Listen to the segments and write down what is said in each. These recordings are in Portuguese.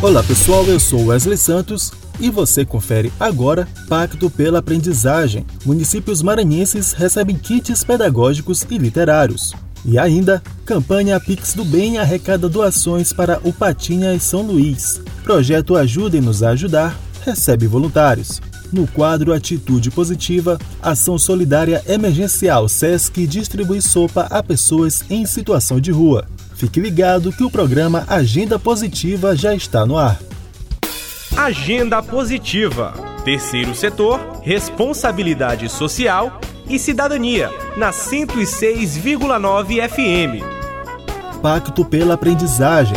Olá pessoal, eu sou Wesley Santos e você confere agora Pacto pela Aprendizagem. Municípios maranhenses recebem kits pedagógicos e literários. E ainda, campanha Pix do Bem arrecada doações para o Patinhas São Luís. Projeto Ajudem-nos a Ajudar recebe voluntários. No quadro Atitude Positiva, Ação Solidária Emergencial SESC distribui sopa a pessoas em situação de rua. Fique ligado que o programa Agenda Positiva já está no ar. Agenda Positiva. Terceiro setor, responsabilidade social e cidadania, na 106,9 FM. Pacto pela Aprendizagem.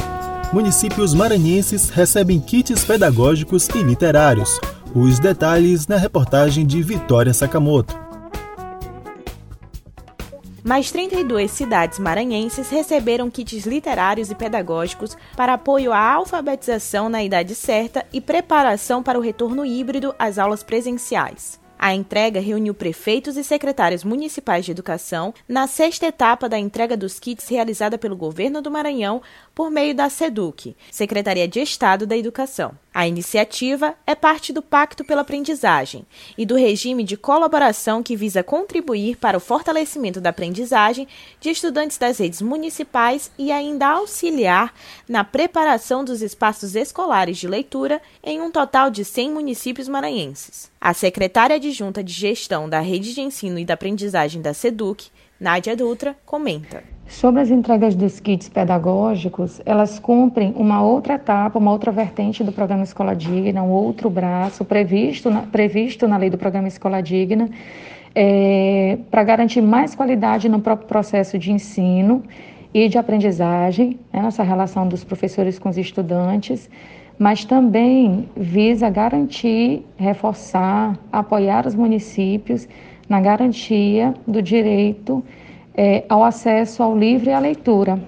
Municípios maranhenses recebem kits pedagógicos e literários. Os detalhes na reportagem de Vitória Sakamoto mais 32 cidades maranhenses receberam kits literários e pedagógicos para apoio à alfabetização na idade certa e preparação para o retorno híbrido às aulas presenciais. A entrega reuniu prefeitos e secretários municipais de educação na sexta etapa da entrega dos kits realizada pelo governo do Maranhão por meio da SEDUC, Secretaria de Estado da Educação. A iniciativa é parte do Pacto pela Aprendizagem e do regime de colaboração que visa contribuir para o fortalecimento da aprendizagem de estudantes das redes municipais e ainda auxiliar na preparação dos espaços escolares de leitura em um total de 100 municípios maranhenses. A secretária adjunta de Gestão da Rede de Ensino e da Aprendizagem da SEDUC, Nádia Dutra, comenta. Sobre as entregas dos kits pedagógicos, elas cumprem uma outra etapa, uma outra vertente do programa Escola Digna, um outro braço previsto na, previsto na lei do programa Escola Digna, é, para garantir mais qualidade no próprio processo de ensino e de aprendizagem, né, nessa relação dos professores com os estudantes, mas também visa garantir, reforçar, apoiar os municípios na garantia do direito é, ao acesso ao livro e à leitura.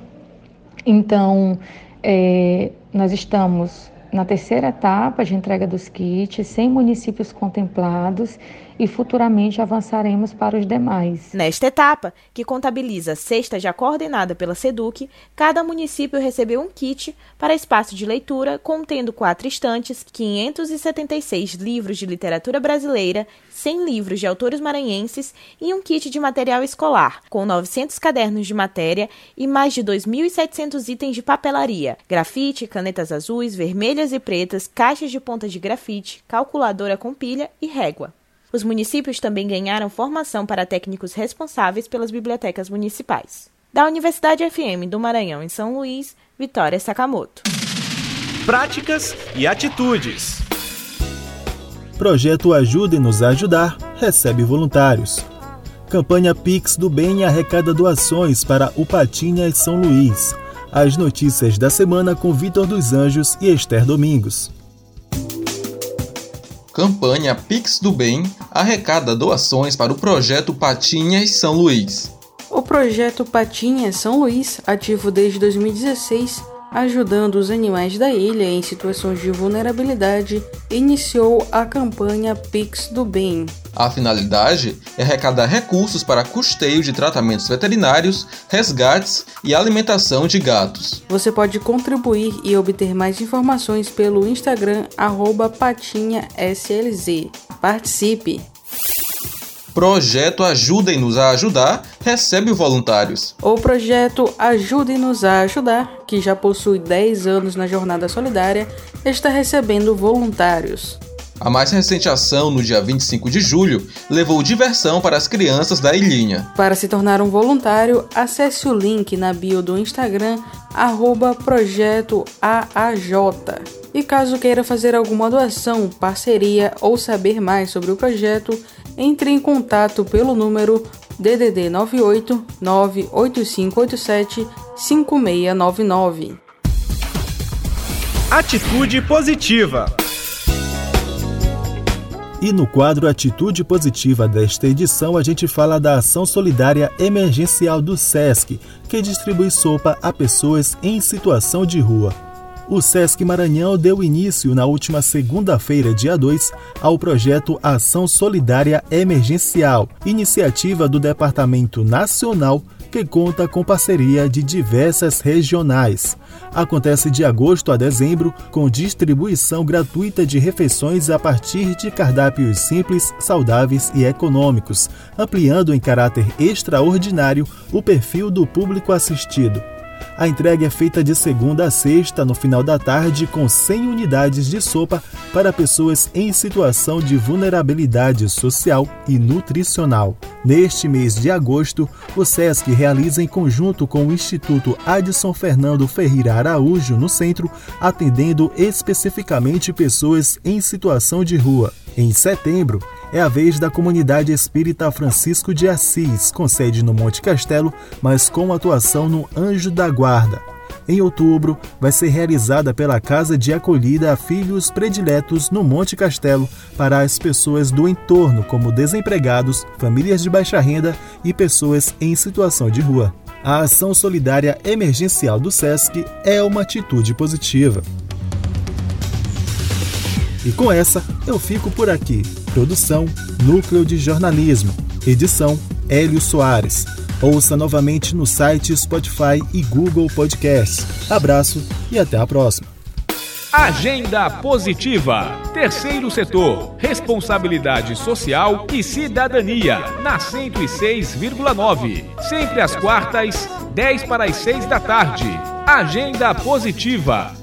Então, é, nós estamos na terceira etapa de entrega dos kits, sem municípios contemplados e futuramente avançaremos para os demais. Nesta etapa, que contabiliza a sexta já coordenada pela SEDUC, cada município recebeu um kit para espaço de leitura contendo quatro estantes, 576 livros de literatura brasileira, 100 livros de autores maranhenses e um kit de material escolar, com 900 cadernos de matéria e mais de 2.700 itens de papelaria, grafite, canetas azuis, vermelhas e pretas, caixas de ponta de grafite, calculadora com pilha e régua. Os municípios também ganharam formação para técnicos responsáveis pelas bibliotecas municipais. Da Universidade FM do Maranhão, em São Luís, Vitória Sakamoto. Práticas e atitudes. Projeto Ajude-nos a Ajudar recebe voluntários. Campanha Pix do Bem arrecada doações para o Patinhas São Luís. As notícias da semana com Vitor dos Anjos e Esther Domingos. Campanha Pix do Bem arrecada doações para o projeto Patinhas São Luís. O projeto Patinhas São Luís, ativo desde 2016, ajudando os animais da ilha em situações de vulnerabilidade, iniciou a campanha Pix do Bem. A finalidade é arrecadar recursos para custeio de tratamentos veterinários, resgates e alimentação de gatos. Você pode contribuir e obter mais informações pelo Instagram patinhaslz. Participe! Projeto Ajudem-nos a Ajudar recebe voluntários. O projeto Ajude-nos a Ajudar, que já possui 10 anos na jornada solidária, está recebendo voluntários. A mais recente ação, no dia 25 de julho, levou diversão para as crianças da ilhinha. Para se tornar um voluntário, acesse o link na bio do Instagram, arroba projeto AAJ. E caso queira fazer alguma doação, parceria ou saber mais sobre o projeto, entre em contato pelo número DDD 98 98587 5699. Atitude Positiva. E no quadro Atitude Positiva desta edição, a gente fala da ação solidária emergencial do SESC, que distribui sopa a pessoas em situação de rua. O SESC Maranhão deu início na última segunda-feira, dia 2, ao projeto Ação Solidária Emergencial, iniciativa do Departamento Nacional que conta com parceria de diversas regionais. Acontece de agosto a dezembro, com distribuição gratuita de refeições a partir de cardápios simples, saudáveis e econômicos, ampliando em caráter extraordinário o perfil do público assistido. A entrega é feita de segunda a sexta, no final da tarde, com 100 unidades de sopa para pessoas em situação de vulnerabilidade social e nutricional. Neste mês de agosto, o SESC realiza em conjunto com o Instituto Adson Fernando Ferreira Araújo, no centro, atendendo especificamente pessoas em situação de rua. Em setembro, é a vez da comunidade espírita Francisco de Assis, com sede no Monte Castelo, mas com atuação no Anjo da Guarda. Em outubro, vai ser realizada pela Casa de Acolhida a Filhos Prediletos no Monte Castelo para as pessoas do entorno, como desempregados, famílias de baixa renda e pessoas em situação de rua. A ação solidária emergencial do SESC é uma atitude positiva. E com essa, eu fico por aqui. Produção Núcleo de Jornalismo. Edição Hélio Soares. Ouça novamente no site Spotify e Google Podcasts. Abraço e até a próxima. Agenda Positiva. Terceiro setor. Responsabilidade social e cidadania. Na 106,9. Sempre às quartas, 10 para as 6 da tarde. Agenda Positiva